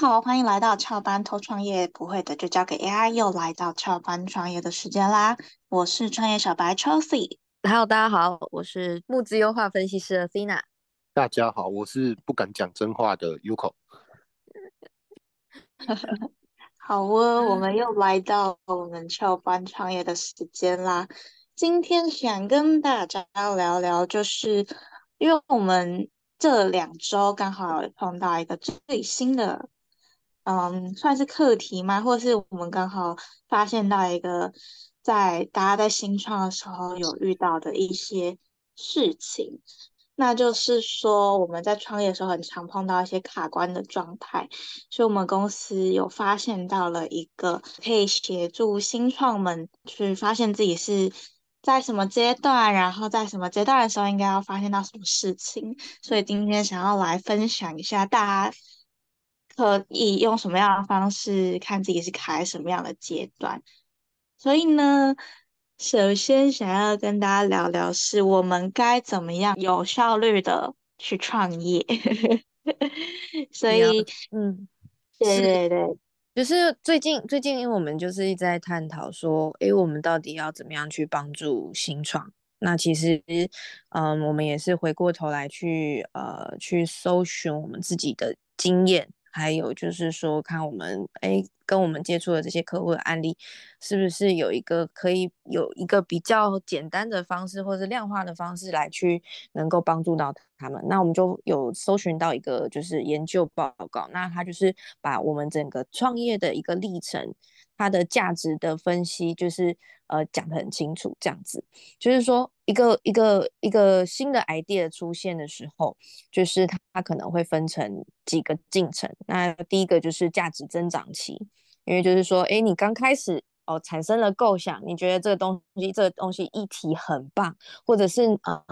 好，欢迎来到翘班偷创业，不会的就交给 AI。又来到翘班创业的时间啦！我是创业小白 Chelsea。Hello，大家好，我是募资优化分析师 Athena。大家好，我是不敢讲真话的 Uko。好哦，我们又来到我们翘班创业的时间啦。今天想跟大家聊聊，就是因为我们这两周刚好碰到一个最新的。嗯，算是课题吗？或者是我们刚好发现到一个在大家在新创的时候有遇到的一些事情，那就是说我们在创业的时候很常碰到一些卡关的状态，所以我们公司有发现到了一个可以协助新创们去发现自己是在什么阶段，然后在什么阶段的时候应该要发现到什么事情，所以今天想要来分享一下大家。可以用什么样的方式看自己是卡在什么样的阶段？所以呢，首先想要跟大家聊聊，是我们该怎么样有效率的去创业。所以，嗯，对对对，就是最近最近，因为我们就是一直在探讨说，诶，我们到底要怎么样去帮助新创？那其实，嗯，我们也是回过头来去呃去搜寻我们自己的经验。还有就是说，看我们哎，跟我们接触的这些客户的案例，是不是有一个可以有一个比较简单的方式，或者是量化的方式来去能够帮助到他们？那我们就有搜寻到一个就是研究报告，那他就是把我们整个创业的一个历程。它的价值的分析就是呃讲得很清楚，这样子就是说一个一个一个新的 idea 出现的时候，就是它它可能会分成几个进程。那第一个就是价值增长期，因为就是说，哎，你刚开始。哦，产生了构想，你觉得这个东西，这个东西议题很棒，或者是呃，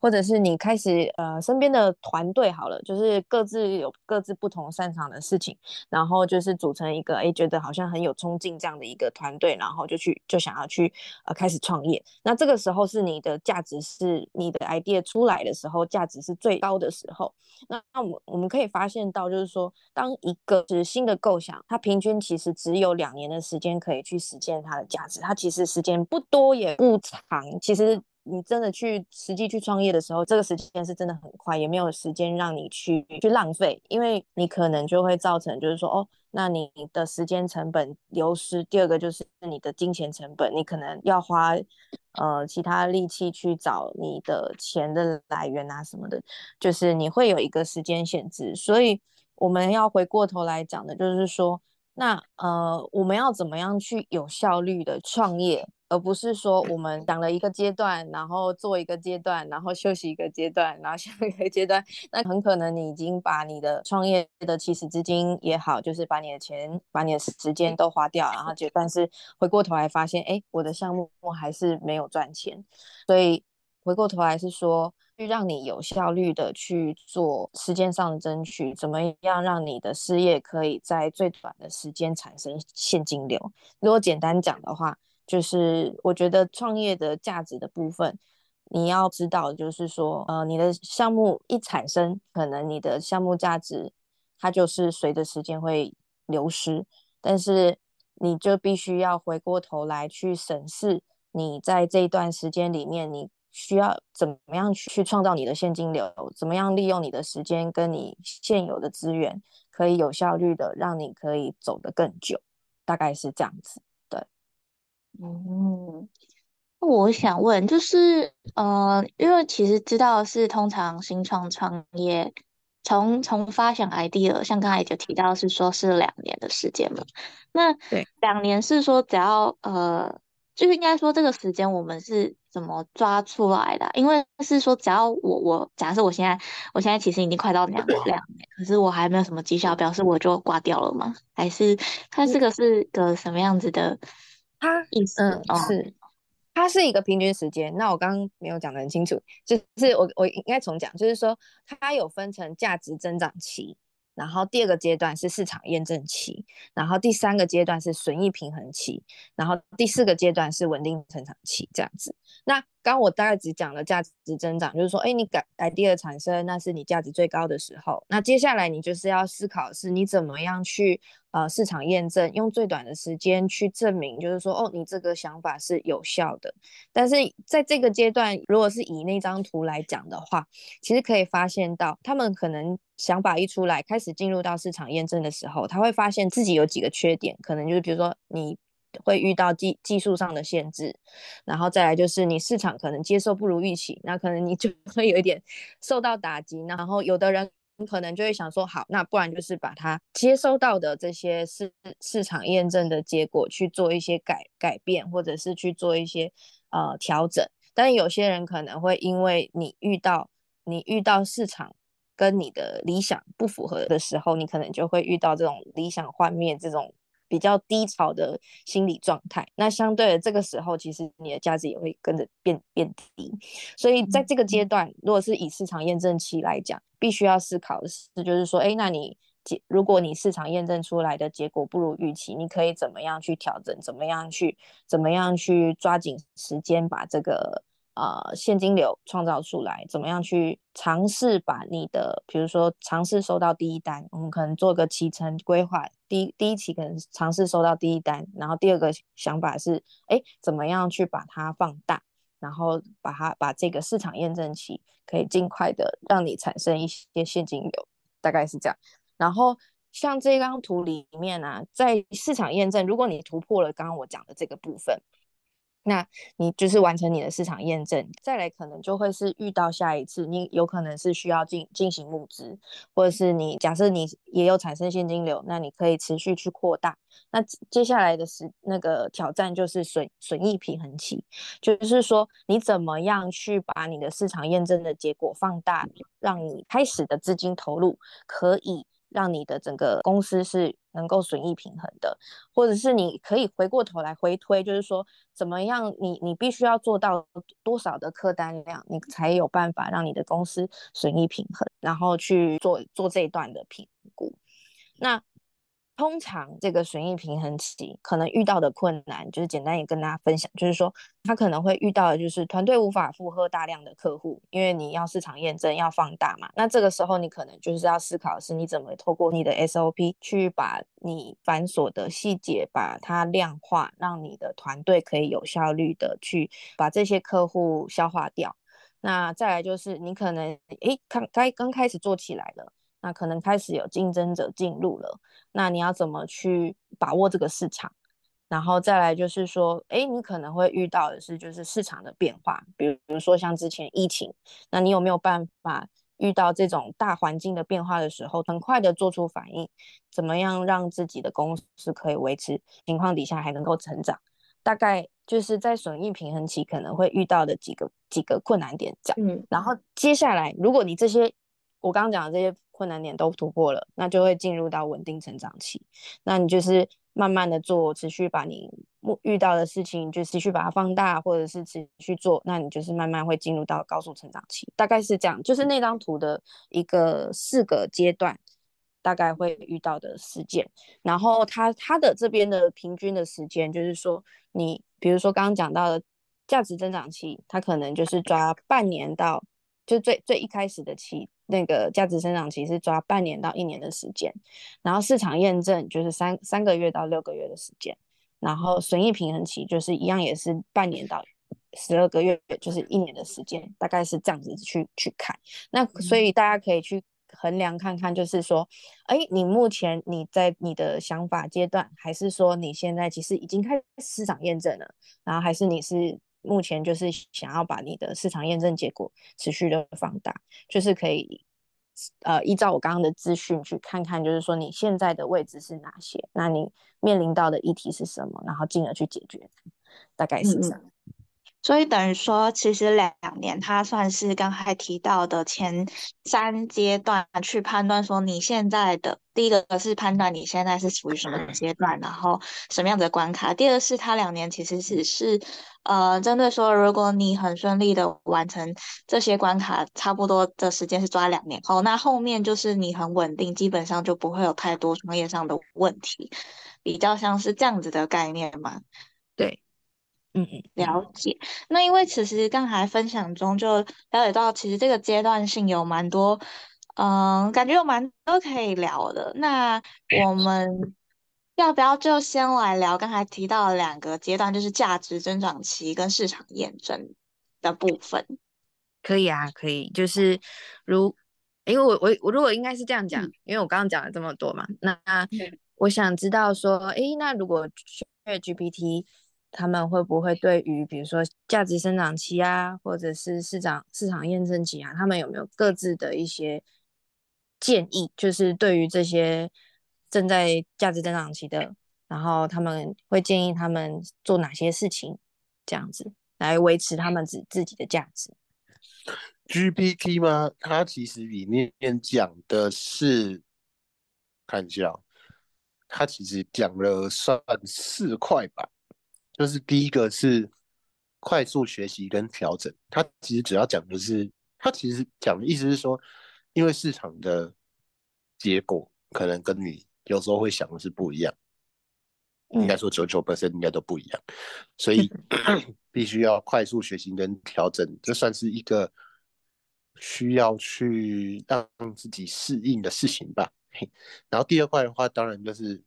或者是你开始呃，身边的团队好了，就是各自有各自不同擅长的事情，然后就是组成一个哎，觉得好像很有冲劲这样的一个团队，然后就去就想要去呃开始创业。那这个时候是你的价值是你的 idea 出来的时候，价值是最高的时候。那那我我们可以发现到，就是说，当一个是新的构想，它平均其实只有两年的时间可以去。实现它的价值，它其实时间不多也不长。其实你真的去实际去创业的时候，这个时间是真的很快，也没有时间让你去去浪费，因为你可能就会造成就是说，哦，那你的时间成本流失。第二个就是你的金钱成本，你可能要花呃其他力气去找你的钱的来源啊什么的，就是你会有一个时间限制。所以我们要回过头来讲的，就是说。那呃，我们要怎么样去有效率的创业，而不是说我们讲了一个阶段，然后做一个阶段，然后休息一个阶段，然后下一个阶段，那很可能你已经把你的创业的起始资金也好，就是把你的钱、把你的时间都花掉，然后就但是回过头来发现，哎，我的项目还是没有赚钱，所以回过头来是说。去让你有效率的去做时间上的争取，怎么样让你的事业可以在最短的时间产生现金流？如果简单讲的话，就是我觉得创业的价值的部分，你要知道，就是说，呃，你的项目一产生，可能你的项目价值它就是随着时间会流失，但是你就必须要回过头来去审视你在这一段时间里面你。需要怎么样去去创造你的现金流？怎么样利用你的时间跟你现有的资源，可以有效率的让你可以走得更久？大概是这样子。对，嗯，我想问，就是呃，因为其实知道是通常新创创业，从从发想 idea，像刚才就提到是说是两年的时间嘛？那对，两年是说只要呃。就是应该说这个时间我们是怎么抓出来的？因为是说只要我我假设我现在我现在其实已经快到两两年，可是我还没有什么绩效，表示我就挂掉了吗？还是它这个是个什么样子的？它意思嗯是它是一个平均时间。那我刚刚没有讲的很清楚，就是我我应该重讲，就是说它有分成价值增长期。然后第二个阶段是市场验证期，然后第三个阶段是损益平衡期，然后第四个阶段是稳定成长期，这样子。那刚我大概只讲了价值增长，就是说，哎，你改 idea 产生，那是你价值最高的时候。那接下来你就是要思考是，你怎么样去呃市场验证，用最短的时间去证明，就是说，哦，你这个想法是有效的。但是在这个阶段，如果是以那张图来讲的话，其实可以发现到，他们可能想法一出来，开始进入到市场验证的时候，他会发现自己有几个缺点，可能就是比如说你。会遇到技技术上的限制，然后再来就是你市场可能接受不如预期，那可能你就 会有一点受到打击。然后有的人可能就会想说，好，那不然就是把它接收到的这些市市场验证的结果去做一些改改变，或者是去做一些呃调整。但有些人可能会因为你遇到你遇到市场跟你的理想不符合的时候，你可能就会遇到这种理想幻灭这种。比较低潮的心理状态，那相对的这个时候，其实你的价值也会跟着变变低。所以在这个阶段，如果是以市场验证期来讲，必须要思考的是，就是说，哎，那你结如果你市场验证出来的结果不如预期，你可以怎么样去调整？怎么样去怎么样去抓紧时间把这个。呃，现金流创造出来，怎么样去尝试把你的，比如说尝试收到第一单，我们可能做个期程规划，第一第一期可能尝试收到第一单，然后第二个想法是，哎，怎么样去把它放大，然后把它把这个市场验证期可以尽快的让你产生一些现金流，大概是这样。然后像这张图里面呢，在市场验证，如果你突破了刚刚我讲的这个部分。那你就是完成你的市场验证，再来可能就会是遇到下一次，你有可能是需要进进行募资，或者是你假设你也有产生现金流，那你可以持续去扩大。那接下来的是那个挑战就是损损益平衡期，就是说你怎么样去把你的市场验证的结果放大，让你开始的资金投入可以。让你的整个公司是能够损益平衡的，或者是你可以回过头来回推，就是说怎么样，你你必须要做到多少的客单量，你才有办法让你的公司损益平衡，然后去做做这一段的评估。那通常这个损益平衡期可能遇到的困难，就是简单也跟大家分享，就是说他可能会遇到的就是团队无法负荷大量的客户，因为你要市场验证要放大嘛。那这个时候你可能就是要思考的是，你怎么透过你的 SOP 去把你繁琐的细节把它量化，让你的团队可以有效率的去把这些客户消化掉。那再来就是你可能诶，刚该刚开始做起来了。那可能开始有竞争者进入了，那你要怎么去把握这个市场？然后再来就是说，哎，你可能会遇到的是就是市场的变化，比如比如说像之前疫情，那你有没有办法遇到这种大环境的变化的时候，很快的做出反应？怎么样让自己的公司可以维持情况底下还能够成长？大概就是在损益平衡期可能会遇到的几个几个困难点这样。嗯，然后接下来如果你这些我刚刚讲的这些困难点都突破了，那就会进入到稳定成长期。那你就是慢慢的做，持续把你目遇到的事情就持续把它放大，或者是持续做，那你就是慢慢会进入到高速成长期。大概是这样，就是那张图的一个四个阶段，大概会遇到的事件。然后它它的这边的平均的时间，就是说你比如说刚刚讲到的价值增长期，它可能就是抓半年到就最最一开始的期。那个价值生长期是抓半年到一年的时间，然后市场验证就是三三个月到六个月的时间，然后损益平衡期就是一样也是半年到十二个月，就是一年的时间，大概是这样子去去看。那所以大家可以去衡量看看，就是说，哎，你目前你在你的想法阶段，还是说你现在其实已经开始市场验证了，然后还是你是。目前就是想要把你的市场验证结果持续的放大，就是可以呃依照我刚刚的资讯去看看，就是说你现在的位置是哪些，那你面临到的议题是什么，然后进而去解决它，大概是这样。所以等于说，其实两年，它算是刚才提到的前三阶段去判断说你现在的第一个是判断你现在是处于什么阶段，然后什么样的关卡。第二是它两年其实只是呃针对说，如果你很顺利的完成这些关卡，差不多的时间是抓两年后，那后面就是你很稳定，基本上就不会有太多创业上的问题，比较像是这样子的概念嘛？对。嗯嗯，了解。那因为其实刚才分享中就了解到，其实这个阶段性有蛮多，嗯，感觉有蛮多可以聊的。那我们要不要就先来聊刚才提到的两个阶段，就是价值增长期跟市场验证的部分？可以啊，可以。就是如，因为我我我如果应该是这样讲，因为我刚刚讲了这么多嘛，那我想知道说，诶，那如果 GPT 他们会不会对于比如说价值生长期啊，或者是市场市场验证期啊，他们有没有各自的一些建议？就是对于这些正在价值增长期的，然后他们会建议他们做哪些事情，这样子来维持他们自自己的价值。GPT 吗？它其实里面讲的是，看一下，它其实讲了算四块吧。就是第一个是快速学习跟调整，它其实主要讲的是，它其实讲的意思是说，因为市场的结果可能跟你有时候会想的是不一样，应该说九九 percent 应该都不一样，所以 必须要快速学习跟调整，这算是一个需要去让自己适应的事情吧。然后第二块的话，当然就是。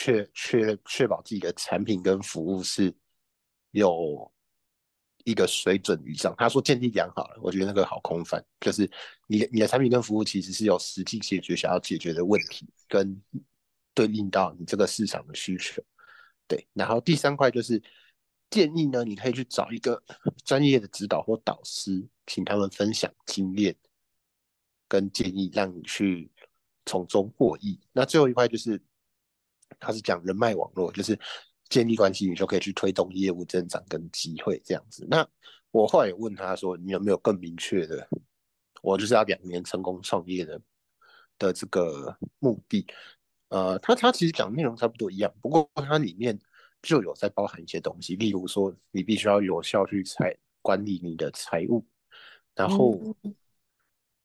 确确确保自己的产品跟服务是有一个水准以上。他说建立良好了，我觉得那个好空泛，就是你你的产品跟服务其实是有实际解决想要解决的问题，跟对应到你这个市场的需求。对，然后第三块就是建议呢，你可以去找一个 专业的指导或导师，请他们分享经验跟建议，让你去从中获益。那最后一块就是。他是讲人脉网络，就是建立关系，你就可以去推动业务增长跟机会这样子。那我后来也问他说，你有没有更明确的？我就是要两年成功创业的的这个目的。呃，他他其实讲内容差不多一样，不过它里面就有在包含一些东西，例如说你必须要有效去财管理你的财务，然后。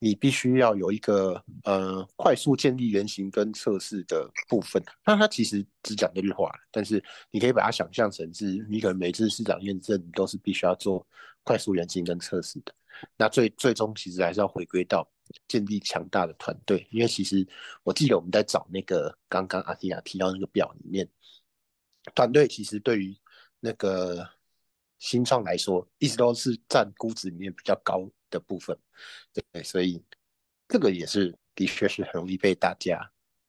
你必须要有一个呃快速建立原型跟测试的部分。那它其实只讲这句话，但是你可以把它想象成是，你可能每次市场验证都是必须要做快速原型跟测试的。那最最终其实还是要回归到建立强大的团队，因为其实我记得我们在找那个刚刚阿蒂亚提到那个表里面，团队其实对于那个新创来说，一直都是占估值里面比较高。的部分，对，所以这个也是的确是很容易被大家，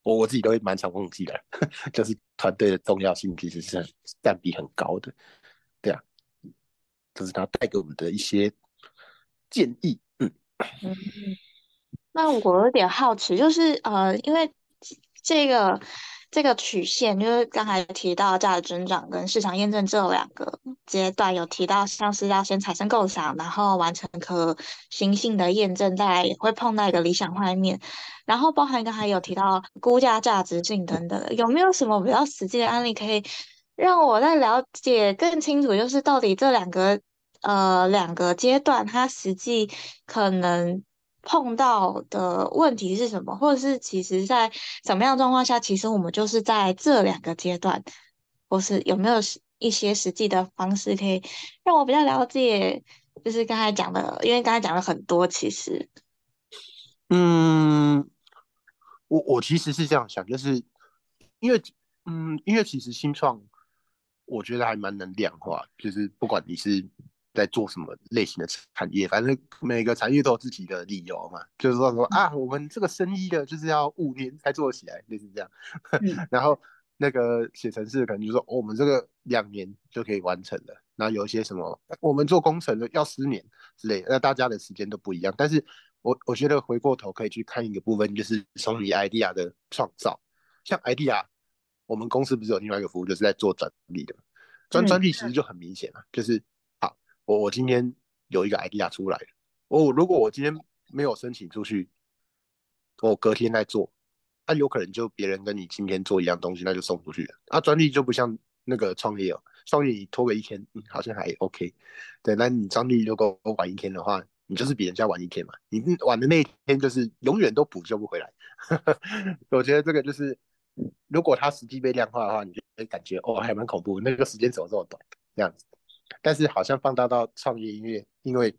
我我自己都会蛮常忘记的，就是团队的重要性其实是占比很高的，对啊，这是他带给我们的一些建议，嗯嗯，那我有点好奇，就是呃，因为这个。这个曲线就是刚才提到价值增长跟市场验证这两个阶段，有提到像是要先产生构想，然后完成可行性的验证，再来也会碰到一个理想画面，然后包含刚才有提到估价价值性等等，有没有什么比较实际的案例可以让我在了解更清楚？就是到底这两个呃两个阶段，它实际可能。碰到的问题是什么，或者是其实在什么样状况下，其实我们就是在这两个阶段，或是有没有一些实际的方式可以让我比较了解？就是刚才讲的，因为刚才讲了很多，其实，嗯，我我其实是这样想，就是因为，嗯，因为其实新创，我觉得还蛮能量化，就是不管你是。在做什么类型的产业？反正每个产业都有自己的理由嘛，就是说说啊，我们这个生意的就是要五年才做起来，类似这样。然后那个写程式可能就说，我们这个两年就可以完成了。然后有一些什么，我们做工程的要十年之类。那大家的时间都不一样。但是我我觉得回过头可以去看一个部分，就是从你 idea 的创造。像 idea，我们公司不是有另外一个服务，就是在做专利的。专专利其实就很明显了，就是。我我今天有一个 idea 出来，我如果我今天没有申请出去，我隔天再做，那有可能就别人跟你今天做一样东西，那就送出去了。啊，专利就不像那个创业哦，创业你拖个一天，嗯，好像还 OK。对，那你专利如果晚一天的话，你就是比人家晚一天嘛，你晚的那一天就是永远都补救不回来。我觉得这个就是，如果它实际被量化的话，你就会感觉哦，还蛮恐怖，那个时间怎么这么短？这样子。但是好像放大到创业，音乐因为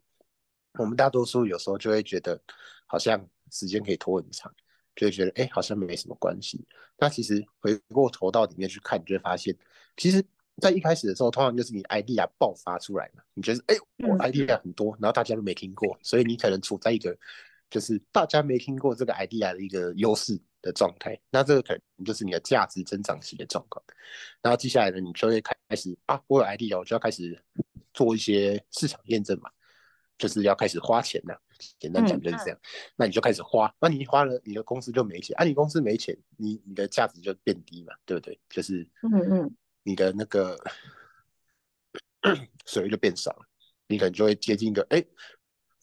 我们大多数有时候就会觉得好像时间可以拖很长，就会觉得哎好像没什么关系。那其实回过头到里面去看，你就会发现，其实在一开始的时候，通常就是你 idea 爆发出来嘛，你觉得哎我 idea 很多，然后大家都没听过，所以你可能处在一个就是大家没听过这个 idea 的一个优势。的状态，那这个可能就是你的价值增长期的状况。然后接下来呢，你就会开始啊，我有 idea，我就要开始做一些市场验证嘛，就是要开始花钱了。简单讲就是这样。那你就开始花，那你花了，你的公司就没钱。啊，你公司没钱，你你的价值就变低嘛，对不对？就是嗯嗯，你的那个水就变少了，你可能就会接近一个哎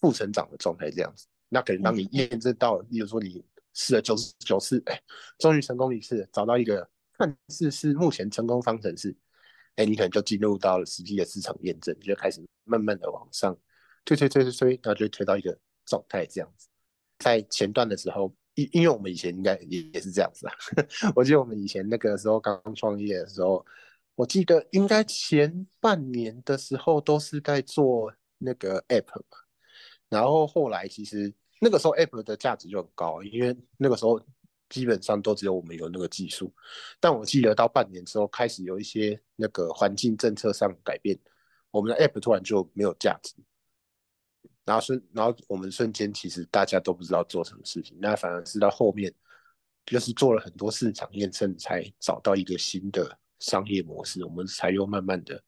负成长的状态这样子。那可能当你验证到，例如说你。试了九十九次，哎，终于成功一次，找到一个看似是目前成功方程式，哎，你可能就进入到了实际的市场验证，就开始慢慢的往上推推推推推，然后就推到一个状态这样子。在前段的时候，因因为我们以前应该也也是这样子啊，我记得我们以前那个时候刚创业的时候，我记得应该前半年的时候都是在做那个 app 嘛，然后后来其实。那个时候，App 的价值就很高，因为那个时候基本上都只有我们有那个技术。但我记得到半年之后，开始有一些那个环境政策上改变，我们的 App 突然就没有价值。然后瞬，然后我们瞬间其实大家都不知道做什么事情，那反而是到后面，就是做了很多市场验证，才找到一个新的商业模式，我们才又慢慢的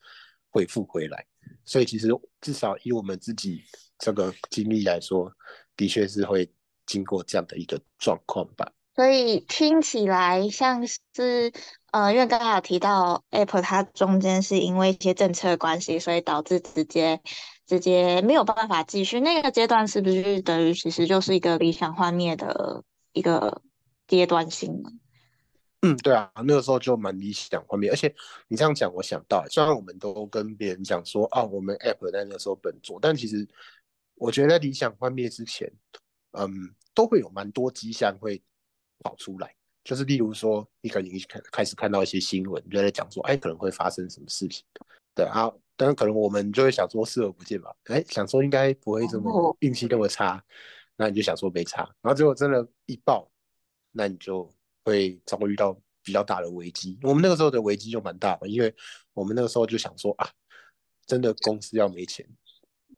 恢复回来。所以其实至少以我们自己这个经历来说。的确是会经过这样的一个状况吧，所以听起来像是，呃，因为刚刚有提到 Apple 它中间是因为一些政策关系，所以导致直接直接没有办法继续那个阶段，是不是等于其实就是一个理想幻灭的一个阶段性呢？嗯，对啊，那个时候就蛮理想幻灭，而且你这样讲，我想到，虽然我们都跟别人讲说啊，我们 Apple 在那个时候本做，但其实。我觉得理想幻灭之前，嗯，都会有蛮多迹象会跑出来，就是例如说，你可能开开始看到一些新闻，就在讲说，哎，可能会发生什么事情，对啊，当然可能我们就会想说视而不见吧，哎，想说应该不会这么运气那么差，那你就想说没差，然后结果真的一爆，那你就会遭遇到比较大的危机。我们那个时候的危机就蛮大的，因为我们那个时候就想说啊，真的公司要没钱。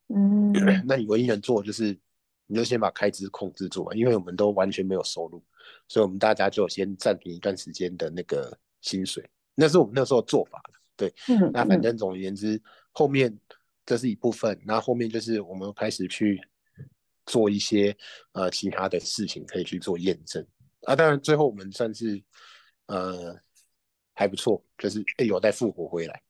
嗯，那你唯一能做就是，你就先把开支控制住嘛，因为我们都完全没有收入，所以我们大家就先暂停一段时间的那个薪水，那是我们那时候做法对，那反正总而言之，后面这是一部分，那后面就是我们开始去做一些呃其他的事情，可以去做验证啊。当然最后我们算是呃还不错，就是有在复活回来。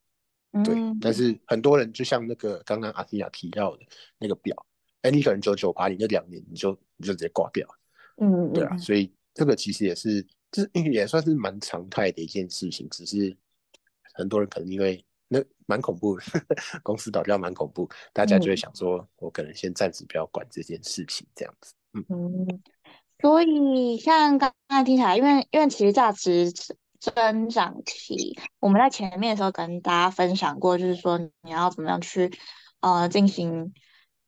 对，但是很多人就像那个刚刚阿提亚提到的那个表，哎，你可能九九八，你那两年你就你就直接挂掉，嗯，对啊，所以这个其实也是，这也算是蛮常态的一件事情，只是很多人可能因为那蛮恐怖的，公司倒掉蛮恐怖，大家就会想说，我可能先暂时不要管这件事情，这样子，嗯。嗯，所以像刚刚听起来，因为因为其实价值。增长期，我们在前面的时候跟大家分享过，就是说你要怎么样去呃进行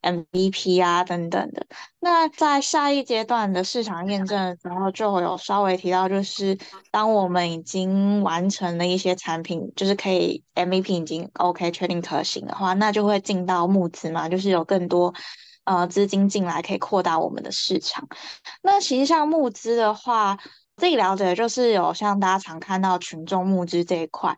MVP 啊等等的。那在下一阶段的市场验证的时候，就有稍微提到，就是当我们已经完成了一些产品，就是可以 MVP 已经 OK 确定可行的话，那就会进到募资嘛，就是有更多呃资金进来，可以扩大我们的市场。那其实像募资的话，自己了解就是有像大家常看到群众募资这一块，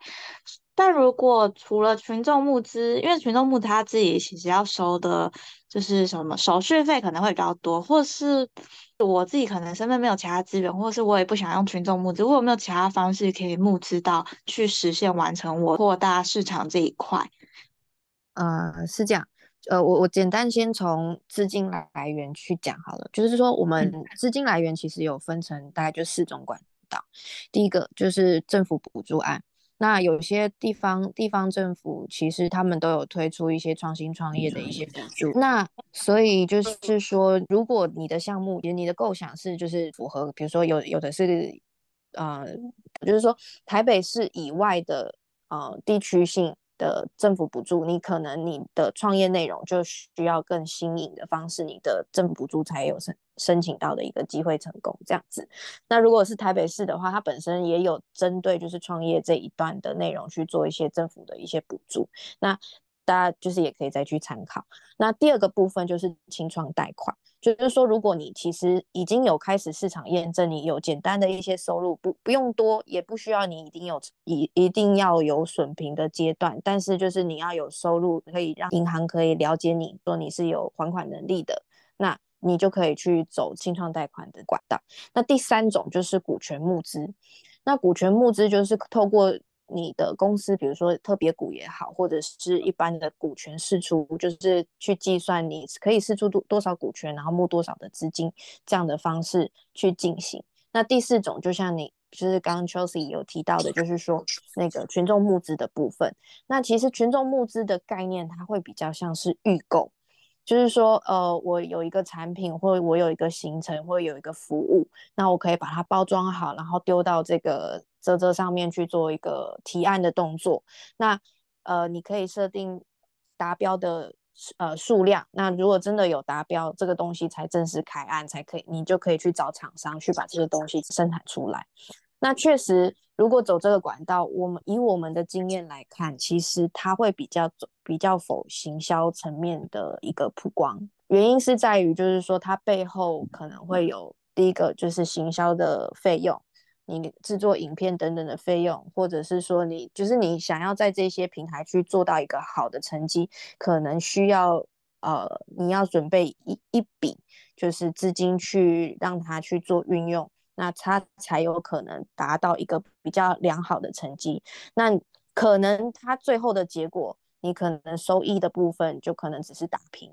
但如果除了群众募资，因为群众募资他自己其实要收的就是什么手续费可能会比较多，或是我自己可能身边没有其他资源，或是我也不想用群众募资，我有没有其他方式可以募资到去实现完成我扩大市场这一块？呃，是这样。呃，我我简单先从资金来源去讲好了，就是说我们资金来源其实有分成大概就四种管道。第一个就是政府补助案，那有些地方地方政府其实他们都有推出一些创新创业的一些补助。那所以就是说，如果你的项目，你的构想是就是符合，比如说有有的是呃，就是说台北市以外的呃地区性。的政府补助，你可能你的创业内容就需要更新颖的方式，你的政府补助才有申申请到的一个机会成功这样子。那如果是台北市的话，它本身也有针对就是创业这一段的内容去做一些政府的一些补助。那大家就是也可以再去参考。那第二个部分就是清创贷款，就是说，如果你其实已经有开始市场验证，你有简单的一些收入，不不用多，也不需要你一定有一一定要有损平的阶段，但是就是你要有收入，可以让银行可以了解你说你是有还款能力的，那你就可以去走清创贷款的管道。那第三种就是股权募资，那股权募资就是透过。你的公司，比如说特别股也好，或者是一般的股权释出，就是去计算你可以释出多多少股权，然后募多少的资金，这样的方式去进行。那第四种，就像你就是刚刚 Chelsea 有提到的，就是说那个群众募资的部分。那其实群众募资的概念，它会比较像是预购。就是说，呃，我有一个产品，或我有一个行程，或有一个服务，那我可以把它包装好，然后丢到这个泽泽上面去做一个提案的动作。那，呃，你可以设定达标的呃数量。那如果真的有达标，这个东西才正式开案，才可以，你就可以去找厂商去把这个东西生产出来。那确实，如果走这个管道，我们以我们的经验来看，其实它会比较走比较否行销层面的一个曝光。原因是在于，就是说它背后可能会有第一个就是行销的费用，你制作影片等等的费用，或者是说你就是你想要在这些平台去做到一个好的成绩，可能需要呃你要准备一一笔就是资金去让它去做运用。那他才有可能达到一个比较良好的成绩。那可能他最后的结果，你可能收益的部分就可能只是打平。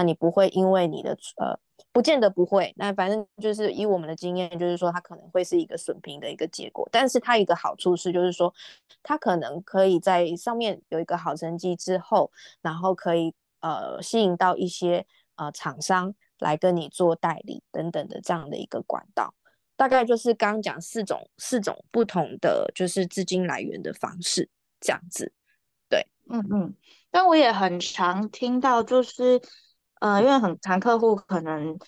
那你不会因为你的呃，不见得不会。那反正就是以我们的经验，就是说它可能会是一个损平的一个结果。但是它一个好处是，就是说它可能可以在上面有一个好成绩之后，然后可以呃吸引到一些呃厂商来跟你做代理等等的这样的一个管道。大概就是刚刚讲四种四种不同的就是资金来源的方式，这样子，对，嗯嗯。但我也很常听到，就是呃，因为很长客户可能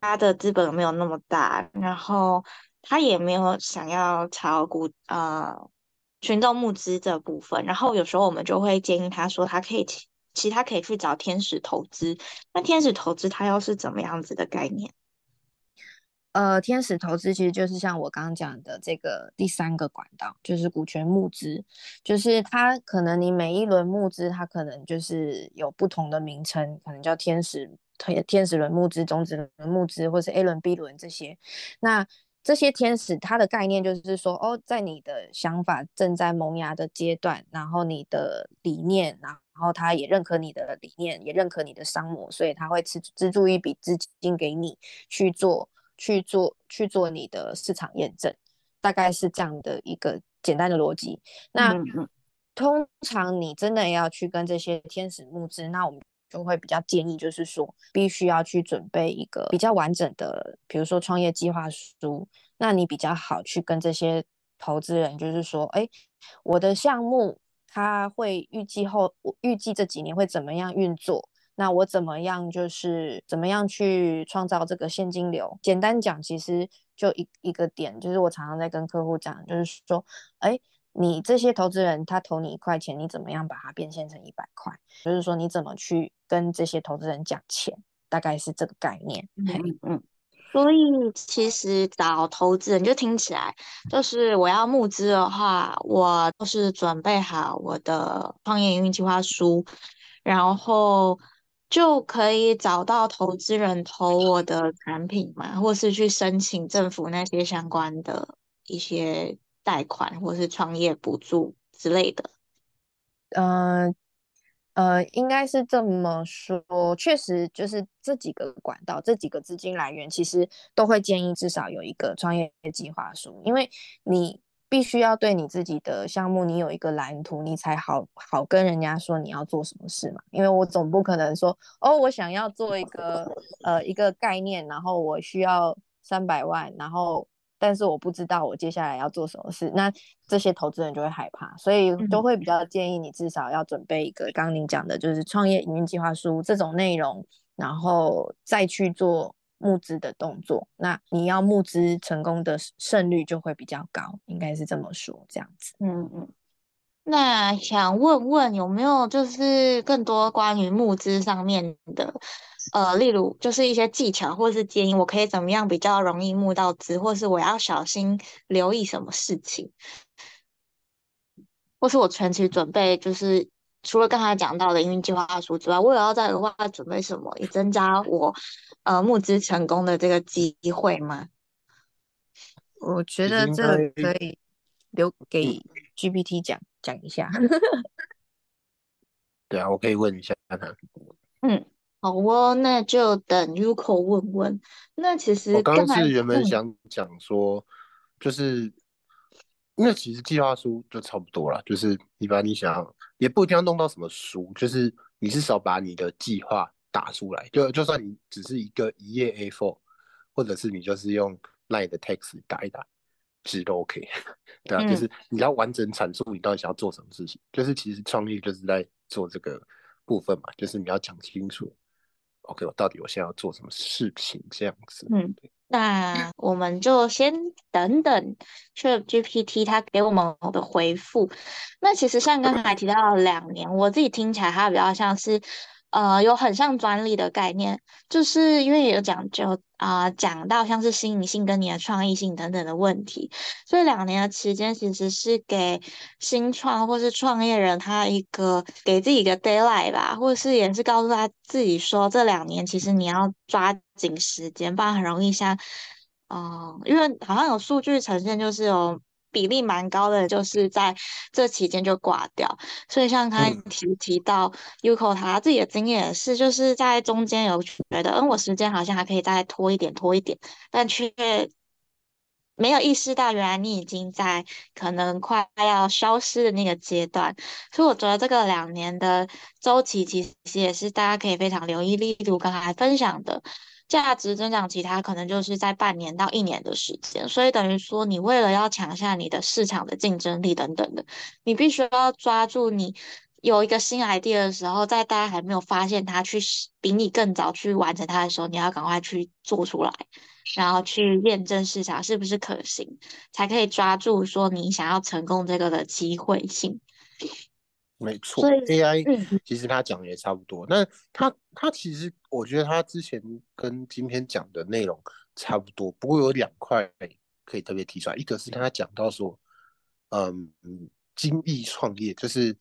他的资本没有那么大，然后他也没有想要炒股呃群众募资这部分，然后有时候我们就会建议他说，他可以其其他可以去找天使投资。那天使投资它又是怎么样子的概念？呃，天使投资其实就是像我刚刚讲的这个第三个管道，就是股权募资，就是它可能你每一轮募资，它可能就是有不同的名称，可能叫天使天使轮募资、种子轮募资，或是 A 轮、B 轮这些。那这些天使它的概念就是说，哦，在你的想法正在萌芽的阶段，然后你的理念，然后他也认可你的理念，也认可你的商模，所以他会资资助一笔资金给你去做。去做去做你的市场验证，大概是这样的一个简单的逻辑。那通常你真的要去跟这些天使募资，那我们就会比较建议，就是说必须要去准备一个比较完整的，比如说创业计划书。那你比较好去跟这些投资人，就是说，哎，我的项目他会预计后，预计这几年会怎么样运作？那我怎么样，就是怎么样去创造这个现金流？简单讲，其实就一一个点，就是我常常在跟客户讲，就是说，哎，你这些投资人他投你一块钱，你怎么样把它变现成一百块？就是说，你怎么去跟这些投资人讲钱？大概是这个概念。嗯嗯。所以其实找投资人就听起来，就是我要募资的话，我就是准备好我的创业营运计划书，然后。就可以找到投资人投我的产品嘛，或是去申请政府那些相关的一些贷款，或是创业补助之类的。呃呃，应该是这么说，确实就是这几个管道，这几个资金来源，其实都会建议至少有一个创业计划书，因为你。必须要对你自己的项目，你有一个蓝图，你才好好跟人家说你要做什么事嘛。因为我总不可能说，哦，我想要做一个呃一个概念，然后我需要三百万，然后。但是我不知道我接下来要做什么事，那这些投资人就会害怕，所以都会比较建议你至少要准备一个刚刚您讲的，就是创业营运计划书这种内容，然后再去做募资的动作。那你要募资成功的胜率就会比较高，应该是这么说，这样子。嗯嗯。那想问问有没有就是更多关于募资上面的，呃，例如就是一些技巧或是建议，我可以怎么样比较容易募到资，或是我要小心留意什么事情，或是我前期准备就是除了刚才讲到的营运计划书之外，我也要再额外准备什么，以增加我呃募资成功的这个机会吗？我觉得这可以留给 GPT 讲。讲一下，对啊，我可以问一下他。嗯，好哦，那就等 Uko 问问。那其实我刚是原本想讲说，就是因为其实计划书就差不多了，就是你把你想也不一定要弄到什么书，就是你至少把你的计划打出来，就就算你只是一个一页 A4，或者是你就是用 Line 的 text 打一打。其实都 OK，对啊，就是你要完整阐述你到底想要做什么事情，就是其实创业就是在做这个部分嘛，就是你要讲清楚，OK，我到底我现在要做什么事情这样子。嗯，那我们就先等等 ChatGPT 它给我们的回复。那其实像刚才提到两年，我自己听起来它比较像是。呃，有很像专利的概念，就是因为有讲究啊，讲到像是新颖性跟你的创意性等等的问题，所以两年的期间其实是给新创或是创业人他一个给自己一个 d a y l i g h t 吧，或是也是告诉他自己说，这两年其实你要抓紧时间，不然很容易像，嗯，因为好像有数据呈现就是有。比例蛮高的，就是在这期间就挂掉。所以像他提提到 Uko 他自己的经验也是，就是在中间有觉得，嗯，我时间好像还可以再拖一点，拖一点，但却没有意识到原来你已经在可能快要消失的那个阶段。所以我觉得这个两年的周期其实也是大家可以非常留意。例如刚才分享的。价值增长，其他可能就是在半年到一年的时间，所以等于说，你为了要抢下你的市场的竞争力等等的，你必须要抓住你有一个新 idea 的时候，在大家还没有发现它去比你更早去完成它的时候，你要赶快去做出来，然后去验证市场是不是可行，才可以抓住说你想要成功这个的机会性。没错，AI 其实他讲的也差不多。那他他其实我觉得他之前跟今天讲的内容差不多，不过有两块可以特别提出来。一个是他讲到说，嗯，精益创业就是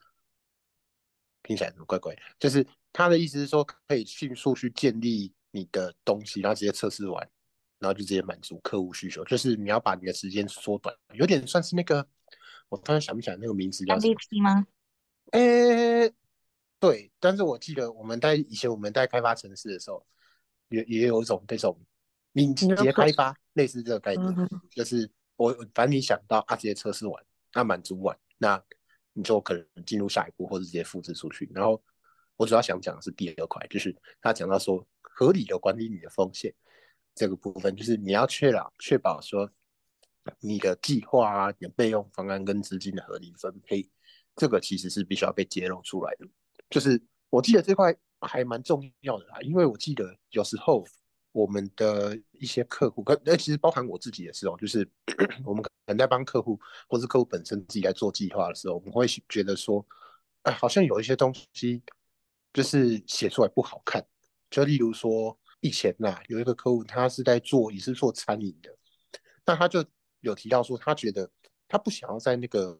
听起来怎么怪怪？就是他的意思是说，可以迅速去建立你的东西，然后直接测试完，然后就直接满足客户需求。就是你要把你的时间缩短，有点算是那个，我突然想不起来那个名字叫什么吗？诶，对，但是我记得我们在以前我们在开发城市的时候，也也有一种这种敏捷开发，类似这个概念，就是我反正你想到啊，直接测试完，那满足完，那你就可能进入下一步，或者直接复制出去。然后我主要想讲的是第二块，就是他讲到说合理的管理你的风险这个部分，就是你要确保确保说你的计划啊、你的备用方案跟资金的合理分配。这个其实是必须要被揭露出来的，就是我记得这块还蛮重要的啦，因为我记得有时候我们的一些客户，跟呃其实包含我自己也是哦，就是 我们可能在帮客户，或是客户本身自己在做计划的时候，我们会觉得说，哎，好像有一些东西就是写出来不好看，就例如说以前呐，有一个客户他是在做也是做餐饮的，那他就有提到说，他觉得他不想要在那个。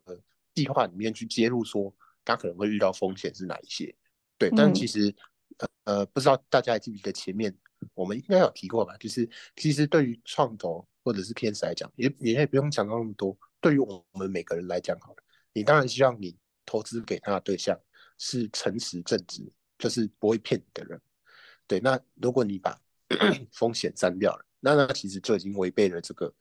计划里面去揭露说，他可能会遇到风险是哪一些？对，但其实，呃呃，不知道大家还记不记得前面我们应该有提过吧？就是其实对于创投或者是天使来讲，也也也不用讲到那么多。对于我们每个人来讲，好了，你当然希望你投资给他的对象是诚实正直，就是不会骗你的人。对，那如果你把 风险删掉了，那那其实就已经违背了这个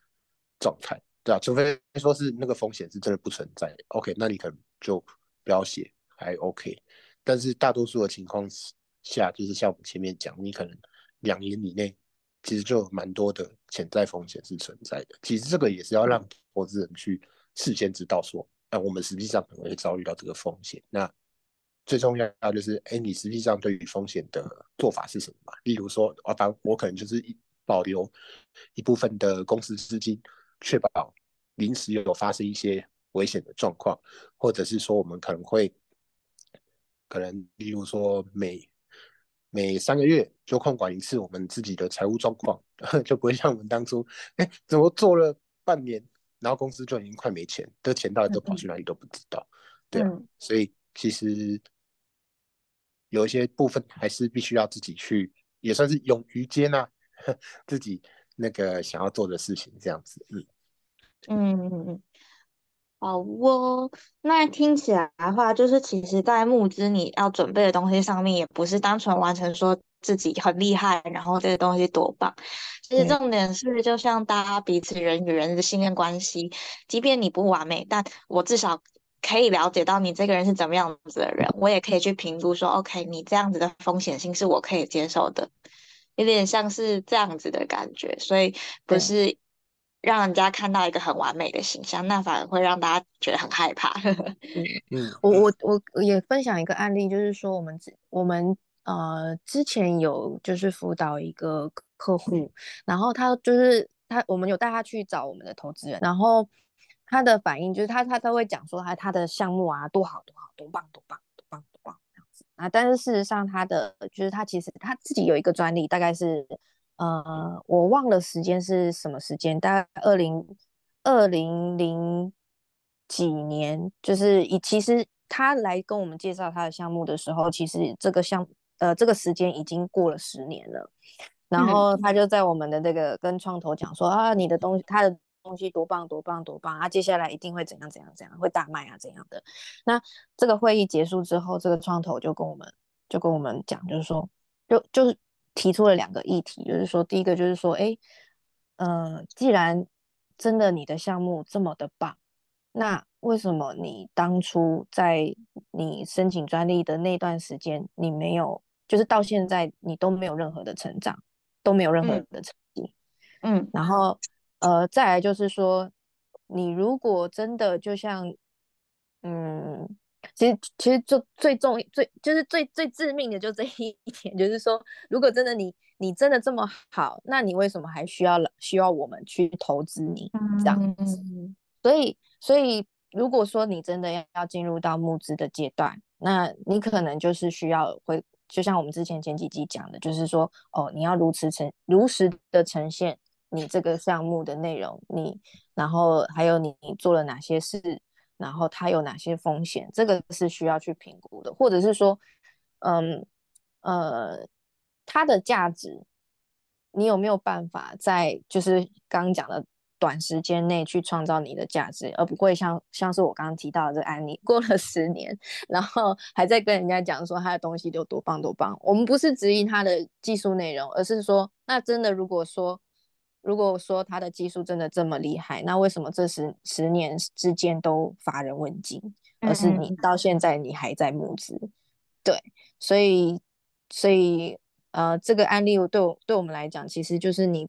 状态。对啊，除非说是那个风险是真的不存在，OK，那你可能就不要写，还 OK。但是大多数的情况下，就是像我们前面讲，你可能两年以内其实就有蛮多的潜在风险是存在的。其实这个也是要让投资人去事先知道说，哎，我们实际上可能会遭遇到这个风险。那最重要的就是，哎，你实际上对于风险的做法是什么嘛？例如说，啊，反我可能就是保留一部分的公司资金，确保临时有发生一些危险的状况，或者是说我们可能会，可能例如说每每三个月就控管一次我们自己的财务状况，就不会像我们当初，哎，怎么做了半年，然后公司就已经快没钱，这钱到底都跑去哪里都不知道，对啊，所以其实有一些部分还是必须要自己去，也算是勇于接纳 自己那个想要做的事情，这样子，嗯，嗯嗯嗯。好哦，那听起来的话，就是其实，在募资你要准备的东西上面，也不是单纯完成说自己很厉害，然后这个东西多棒。其实重点是，就像大家彼此人与人的信任关系，即便你不完美，但我至少可以了解到你这个人是怎么样子的人，我也可以去评估说，OK，你这样子的风险性是我可以接受的，有点像是这样子的感觉，所以不是。让人家看到一个很完美的形象，那反而会让大家觉得很害怕。嗯 嗯，我我我也分享一个案例，就是说我们之我们呃之前有就是辅导一个客户，然后他就是他我们有带他去找我们的投资人，然后他的反应就是他他他会讲说他他的项目啊多好多好多棒多棒子啊，但是事实上他的就是他其实他自己有一个专利，大概是。呃，我忘了时间是什么时间，大概二零二零零几年，就是以其实他来跟我们介绍他的项目的时候，其实这个项呃这个时间已经过了十年了。然后他就在我们的这个跟创投讲说啊，你的东西他的东西多棒多棒多棒啊，接下来一定会怎样怎样怎样会大卖啊怎样的。那这个会议结束之后，这个创投就跟我们就跟我们讲，就是说就就是。提出了两个议题，就是说，第一个就是说，哎，呃，既然真的你的项目这么的棒，那为什么你当初在你申请专利的那段时间，你没有，就是到现在你都没有任何的成长，都没有任何的成绩，嗯，然后，呃，再来就是说，你如果真的就像，嗯。其实，其实就最重、最就是最最致命的就这一点，就是说，如果真的你你真的这么好，那你为什么还需要需要我们去投资你这样子？所以，所以如果说你真的要要进入到募资的阶段，那你可能就是需要会，就像我们之前前几集讲的，就是说，哦，你要如实呈如实的呈现你这个项目的内容，你然后还有你做了哪些事。然后它有哪些风险？这个是需要去评估的，或者是说，嗯呃，它的价值，你有没有办法在就是刚讲的短时间内去创造你的价值，而不会像像是我刚刚提到的这个案例，过了十年，然后还在跟人家讲说他的东西有多棒多棒。我们不是质疑他的技术内容，而是说，那真的如果说。如果说他的技术真的这么厉害，那为什么这十十年之间都乏人问津，而是你到现在你还在募资？对，所以所以呃，这个案例对我对我们来讲，其实就是你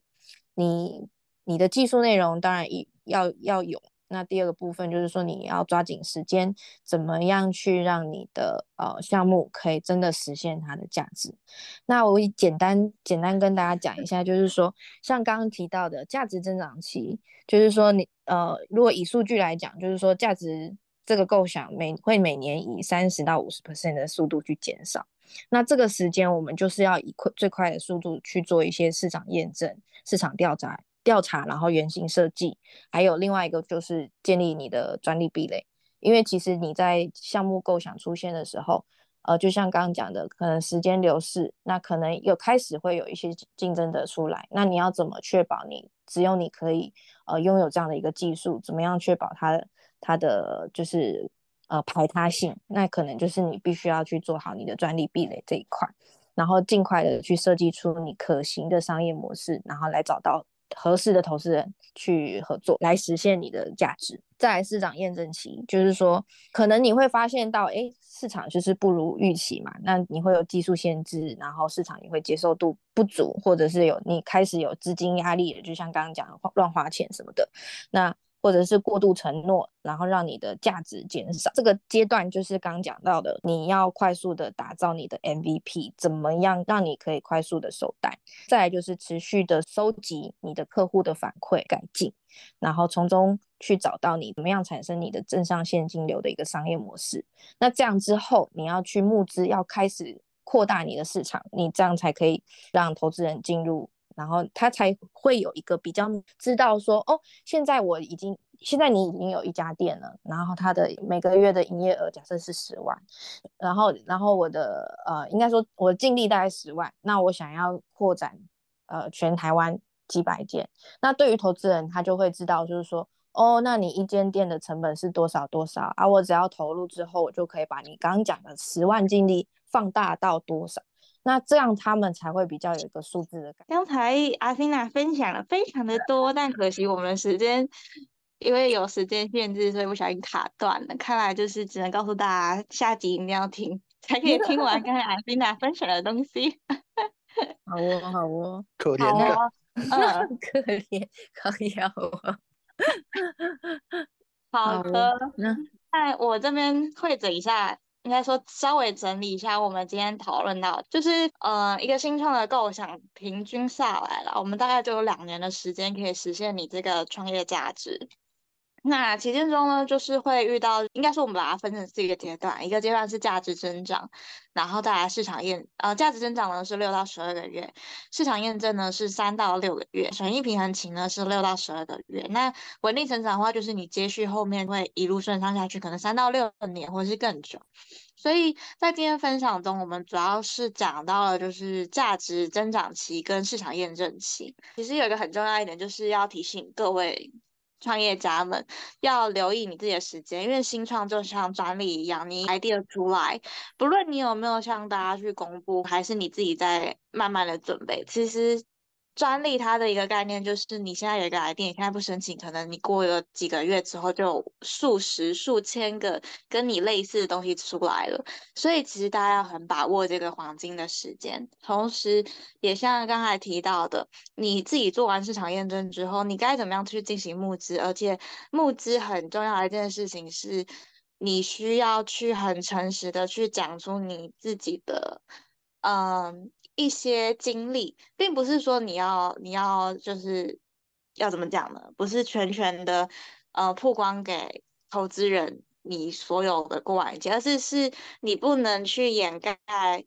你你的技术内容当然要要有。那第二个部分就是说，你要抓紧时间，怎么样去让你的呃项目可以真的实现它的价值？那我简单简单跟大家讲一下，就是说，像刚刚提到的价值增长期，就是说你呃，如果以数据来讲，就是说价值这个构想每会每年以三十到五十 percent 的速度去减少。那这个时间我们就是要以快最快的速度去做一些市场验证、市场调查。调查，然后原型设计，还有另外一个就是建立你的专利壁垒。因为其实你在项目构想出现的时候，呃，就像刚刚讲的，可能时间流逝，那可能有开始会有一些竞争者出来。那你要怎么确保你只有你可以呃拥有这样的一个技术？怎么样确保它它的就是呃排他性？那可能就是你必须要去做好你的专利壁垒这一块，然后尽快的去设计出你可行的商业模式，然后来找到。合适的投资人去合作，来实现你的价值。在市场验证期，就是说可能你会发现到，哎，市场就是不如预期嘛，那你会有技术限制，然后市场也会接受度不足，或者是有你开始有资金压力了，就像刚刚讲的乱花钱什么的，那。或者是过度承诺，然后让你的价值减少。这个阶段就是刚讲到的，你要快速的打造你的 MVP，怎么样让你可以快速的收单？再来就是持续的收集你的客户的反馈改进，然后从中去找到你怎么样产生你的正向现金流的一个商业模式。那这样之后，你要去募资，要开始扩大你的市场，你这样才可以让投资人进入。然后他才会有一个比较知道说，哦，现在我已经，现在你已经有一家店了，然后他的每个月的营业额假设是十万，然后，然后我的呃，应该说我净利大概十万，那我想要扩展呃全台湾几百间，那对于投资人他就会知道，就是说，哦，那你一间店的成本是多少多少啊？我只要投入之后，我就可以把你刚刚讲的十万净利放大到多少？那这样他们才会比较有一个数字的感。刚才阿欣娜分享了非常的多，但可惜我们时间因为有时间限制，所以不小心卡断了。看来就是只能告诉大家，下集一定要听，才可以听完刚才阿欣娜分享的东西。好哦，好哦，可怜的，嗯，可怜，可怜我。好 的，那在我这边会诊一下。应该说，稍微整理一下，我们今天讨论到，就是呃，一个新创的构想，平均下来了，我们大概就有两年的时间可以实现你这个创业价值。那期间中呢，就是会遇到，应该说我们把它分成四个阶段，一个阶段是价值增长，然后再来市场验，呃，价值增长呢是六到十二个月，市场验证呢是三到六个月，损益平衡期呢是六到十二个月。那稳定成长的话，就是你接续后面会一路顺畅下去，可能三到六年或者是更久。所以在今天分享中，我们主要是讲到了就是价值增长期跟市场验证期。其实有一个很重要一点，就是要提醒各位。创业家们要留意你自己的时间，因为新创就像专利一样，你 idea 出来，不论你有没有向大家去公布，还是你自己在慢慢的准备，其实。专利它的一个概念就是，你现在有一个 idea，你现在不申请，可能你过了几个月之后，就有数十、数千个跟你类似的东西出来了。所以其实大家要很把握这个黄金的时间，同时也像刚才提到的，你自己做完市场验证之后，你该怎么样去进行募资？而且募资很重要的一件事情是，你需要去很诚实的去讲出你自己的，嗯。一些经历，并不是说你要你要就是要怎么讲呢？不是全权的呃曝光给投资人你所有的过往经历，而是是你不能去掩盖，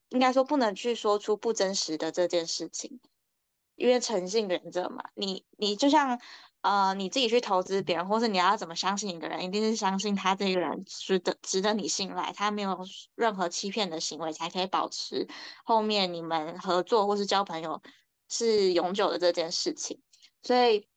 应该说不能去说出不真实的这件事情，因为诚信原则嘛。你你就像。呃，你自己去投资别人，或是你要怎么相信一个人，一定是相信他这个人值得值得你信赖，他没有任何欺骗的行为，才可以保持后面你们合作或是交朋友是永久的这件事情。所以，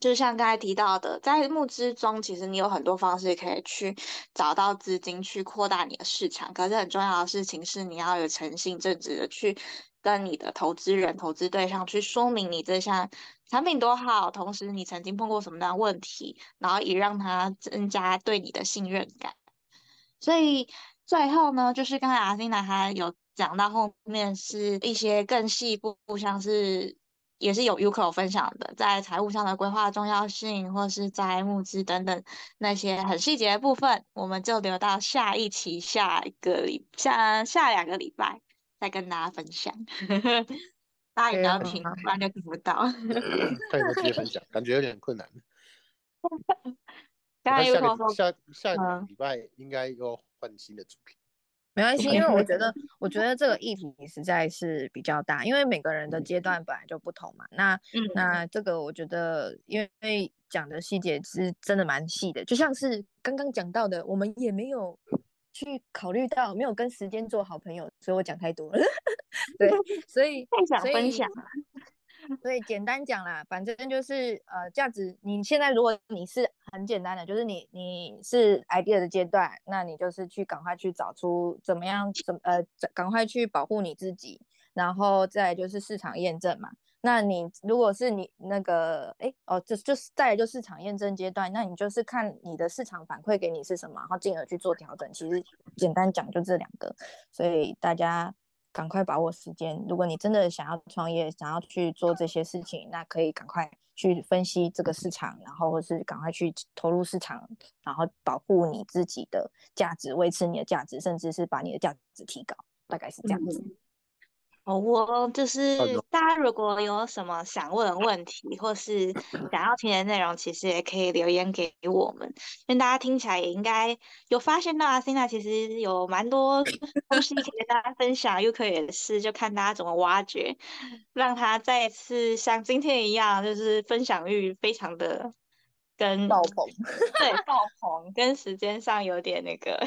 就像刚才提到的，在募资中，其实你有很多方式可以去找到资金去扩大你的市场。可是很重要的事情是，你要有诚信正直的去。跟你的投资人、投资对象去说明你这项产品多好，同时你曾经碰过什么样的问题，然后也让他增加对你的信任感。所以最后呢，就是刚才阿欣男孩有讲到后面是一些更细部，像是也是有 Uco 分享的，在财务上的规划重要性，或是在募资等等那些很细节的部分，我们就留到下一期、下一个礼、下下两个礼拜。再跟大家分享，大家也要听，不然就听不到。看有没有直接分享，感觉有点困难。刚刚有下下个礼拜应该要换新的主题。没关系，因为我觉得，我觉得这个议题实在是比较大，因为每个人的阶段本来就不同嘛。那那这个我觉得，因为讲的细节是真的蛮细的，就像是刚刚讲到的，我们也没有。去考虑到没有跟时间做好朋友，所以我讲太多了。对，所以太想分享了。所以简单讲啦，反正就是呃，价值。你现在如果你是很简单的，就是你你是 idea 的阶段，那你就是去赶快去找出怎么样怎呃，赶快去保护你自己，然后再就是市场验证嘛。那你如果是你那个，哎，哦，就就是再来就市场验证阶段，那你就是看你的市场反馈给你是什么，然后进而去做调整。其实简单讲就这两个，所以大家赶快把握时间。如果你真的想要创业，想要去做这些事情，那可以赶快去分析这个市场，然后或是赶快去投入市场，然后保护你自己的价值，维持你的价值，甚至是把你的价值提高，大概是这样子。哦，我就是大家如果有什么想问的问题，或是想要听的内容，其实也可以留言给我们。因为大家听起来也应该有发现到阿 c 娜其实有蛮多东西可以跟大家分享，又可以是就看大家怎么挖掘，让他再次像今天一样，就是分享欲非常的跟爆棚，对 爆棚，跟时间上有点那个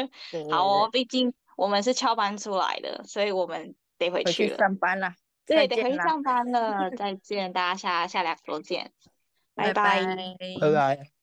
好哦。毕竟我们是翘班出来的，所以我们。得回去了上班了，对，得回去上班了。再见，大家下下两周见，拜拜，拜拜。